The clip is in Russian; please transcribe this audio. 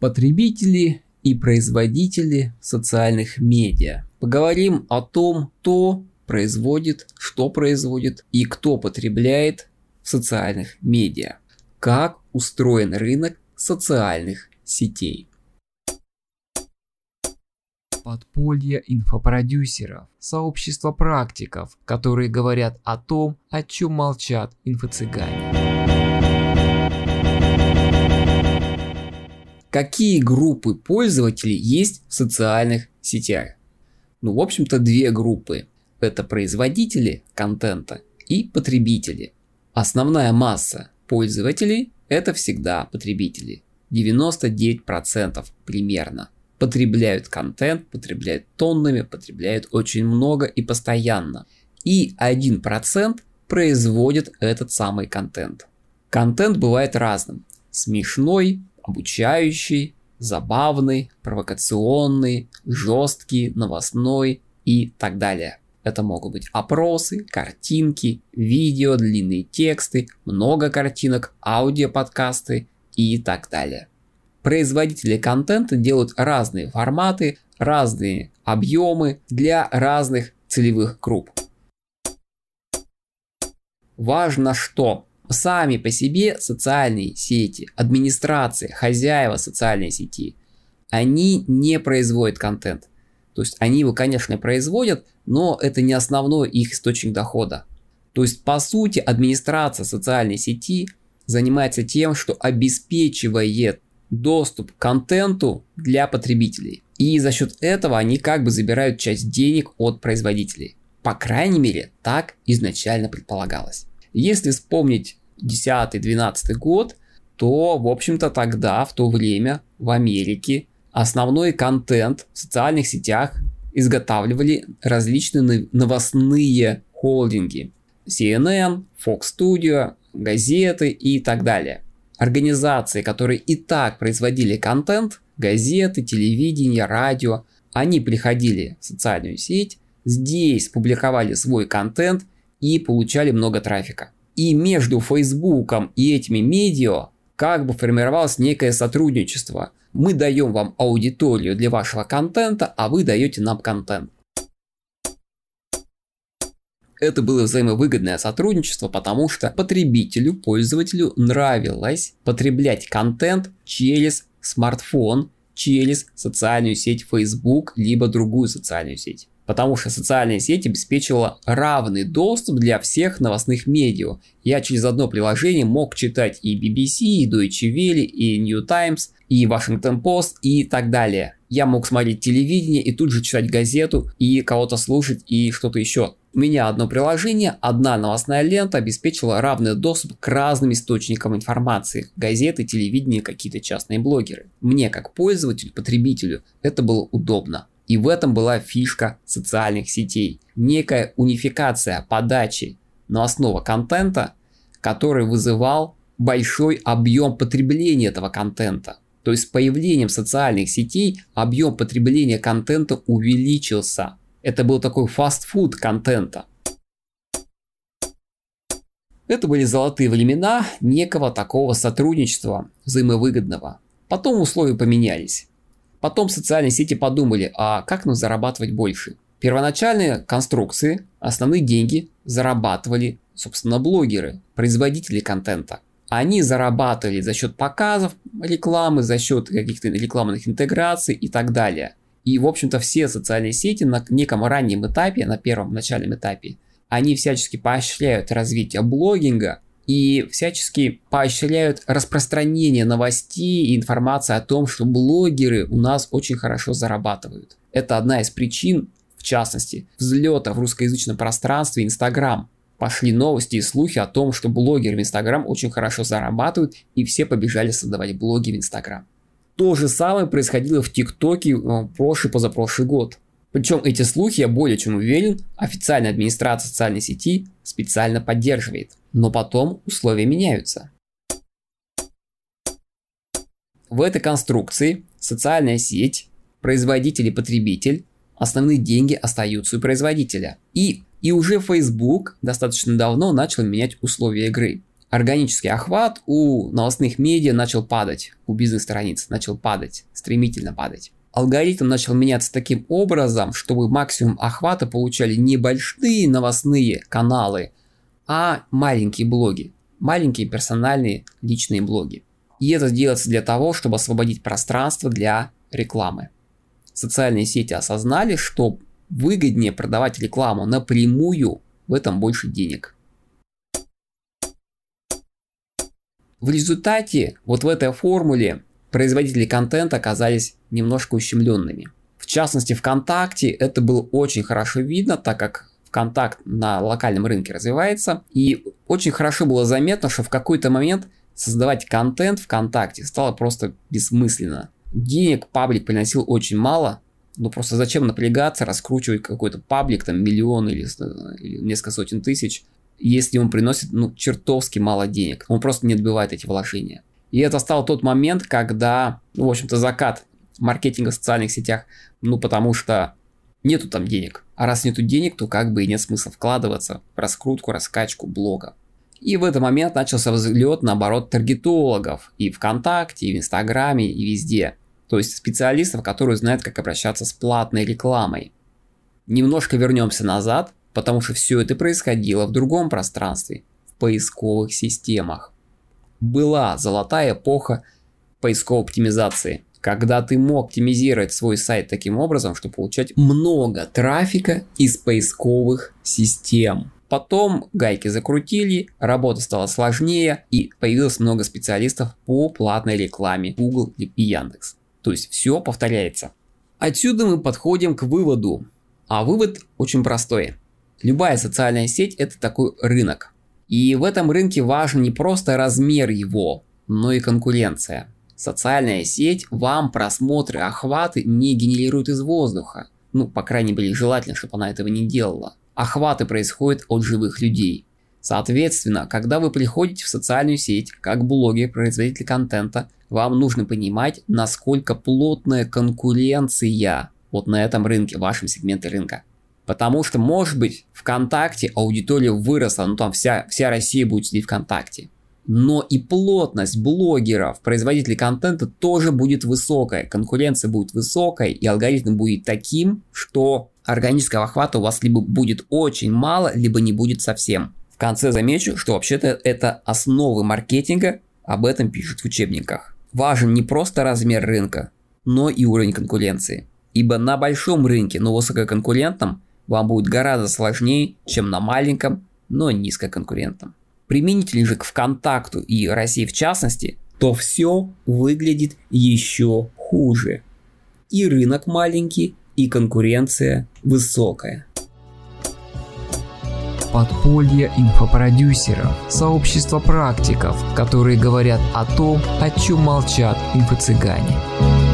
Потребители и производители социальных медиа. Поговорим о том, кто производит, что производит и кто потребляет в социальных медиа. Как устроен рынок социальных сетей. Подполье инфопродюсеров, сообщество практиков, которые говорят о том, о чем молчат инфо-цыгане. Какие группы пользователей есть в социальных сетях? Ну, в общем-то, две группы. Это производители контента и потребители. Основная масса пользователей – это всегда потребители. 99% примерно. Потребляют контент, потребляют тоннами, потребляют очень много и постоянно. И 1% производит этот самый контент. Контент бывает разным. Смешной, обучающий, забавный, провокационный, жесткий, новостной и так далее. Это могут быть опросы, картинки, видео, длинные тексты, много картинок, аудиоподкасты и так далее. Производители контента делают разные форматы, разные объемы для разных целевых групп. Важно, что сами по себе социальные сети, администрация, хозяева социальной сети, они не производят контент. То есть они его, конечно, производят, но это не основной их источник дохода. То есть, по сути, администрация социальной сети занимается тем, что обеспечивает доступ к контенту для потребителей. И за счет этого они как бы забирают часть денег от производителей. По крайней мере, так изначально предполагалось. Если вспомнить 10-12 год, то, в общем-то, тогда, в то время, в Америке, основной контент в социальных сетях изготавливали различные новостные холдинги. CNN, Fox Studio, газеты и так далее. Организации, которые и так производили контент, газеты, телевидение, радио, они приходили в социальную сеть, здесь публиковали свой контент и получали много трафика. И между Фейсбуком и этими медиа как бы формировалось некое сотрудничество. Мы даем вам аудиторию для вашего контента, а вы даете нам контент. Это было взаимовыгодное сотрудничество, потому что потребителю, пользователю нравилось потреблять контент через смартфон, через социальную сеть Facebook, либо другую социальную сеть потому что социальная сеть обеспечивала равный доступ для всех новостных медиа. Я через одно приложение мог читать и BBC, и Deutsche Welle, и New Times, и Washington Post, и так далее. Я мог смотреть телевидение и тут же читать газету, и кого-то слушать, и что-то еще. У меня одно приложение, одна новостная лента обеспечила равный доступ к разным источникам информации. Газеты, телевидение, какие-то частные блогеры. Мне, как пользователю, потребителю, это было удобно. И в этом была фишка социальных сетей. Некая унификация подачи новостного контента, который вызывал большой объем потребления этого контента. То есть с появлением социальных сетей объем потребления контента увеличился. Это был такой фастфуд контента. Это были золотые времена некого такого сотрудничества взаимовыгодного. Потом условия поменялись. Потом социальные сети подумали, а как нам зарабатывать больше? Первоначальные конструкции, основные деньги зарабатывали, собственно, блогеры, производители контента. Они зарабатывали за счет показов, рекламы, за счет каких-то рекламных интеграций и так далее. И, в общем-то, все социальные сети на неком раннем этапе, на первом начальном этапе, они всячески поощряют развитие блогинга, и всячески поощряют распространение новостей и информации о том, что блогеры у нас очень хорошо зарабатывают. Это одна из причин, в частности, взлета в русскоязычном пространстве Инстаграм. Пошли новости и слухи о том, что блогеры в Инстаграм очень хорошо зарабатывают, и все побежали создавать блоги в Инстаграм. То же самое происходило в ТикТоке э, прошлый позапрошлый год. Причем эти слухи, я более чем уверен, официальная администрация социальной сети специально поддерживает. Но потом условия меняются. В этой конструкции социальная сеть, производитель и потребитель, основные деньги остаются у производителя. И, и уже Facebook достаточно давно начал менять условия игры. органический охват у новостных медиа начал падать, у бизнес-страниц начал падать, стремительно падать. Алгоритм начал меняться таким образом, чтобы максимум охвата получали не большие новостные каналы, а маленькие блоги, маленькие персональные личные блоги. И это делается для того, чтобы освободить пространство для рекламы. Социальные сети осознали, что выгоднее продавать рекламу напрямую, в этом больше денег. В результате вот в этой формуле производители контента оказались немножко ущемленными. В частности, ВКонтакте это было очень хорошо видно, так как ВКонтакт на локальном рынке развивается. И очень хорошо было заметно, что в какой-то момент создавать контент ВКонтакте стало просто бессмысленно. Денег паблик приносил очень мало, ну просто зачем напрягаться, раскручивать какой-то паблик, там миллион или, или несколько сотен тысяч, если он приносит ну, чертовски мало денег. Он просто не отбивает эти вложения. И это стал тот момент, когда, ну, в общем-то, закат маркетинга в социальных сетях, ну, потому что нету там денег. А раз нету денег, то как бы и нет смысла вкладываться в раскрутку, раскачку блога. И в этот момент начался взлет, наоборот, таргетологов и ВКонтакте, и в Инстаграме, и везде. То есть специалистов, которые знают, как обращаться с платной рекламой. Немножко вернемся назад, потому что все это происходило в другом пространстве, в поисковых системах. Была золотая эпоха поисковой оптимизации, когда ты мог оптимизировать свой сайт таким образом, чтобы получать много трафика из поисковых систем. Потом гайки закрутили, работа стала сложнее и появилось много специалистов по платной рекламе Google и Яндекс. То есть все повторяется. Отсюда мы подходим к выводу. А вывод очень простой. Любая социальная сеть это такой рынок. И в этом рынке важен не просто размер его, но и конкуренция. Социальная сеть вам просмотры, охваты не генерирует из воздуха. Ну, по крайней мере, желательно, чтобы она этого не делала. Охваты происходят от живых людей. Соответственно, когда вы приходите в социальную сеть, как блогер, производитель контента, вам нужно понимать, насколько плотная конкуренция вот на этом рынке, в вашем сегменте рынка. Потому что, может быть, ВКонтакте аудитория выросла, ну там вся, вся Россия будет сидеть ВКонтакте. Но и плотность блогеров, производителей контента тоже будет высокая. Конкуренция будет высокой, и алгоритм будет таким, что органического охвата у вас либо будет очень мало, либо не будет совсем. В конце замечу, что вообще-то это основы маркетинга, об этом пишут в учебниках. Важен не просто размер рынка, но и уровень конкуренции. Ибо на большом рынке, но высококонкурентном, вам будет гораздо сложнее, чем на маленьком, но низкоконкурентном. Примените же к ВКонтакту и России в частности, то все выглядит еще хуже. И рынок маленький, и конкуренция высокая. Подполье инфопродюсеров, сообщество практиков, которые говорят о том, о чем молчат инфо-цыгане.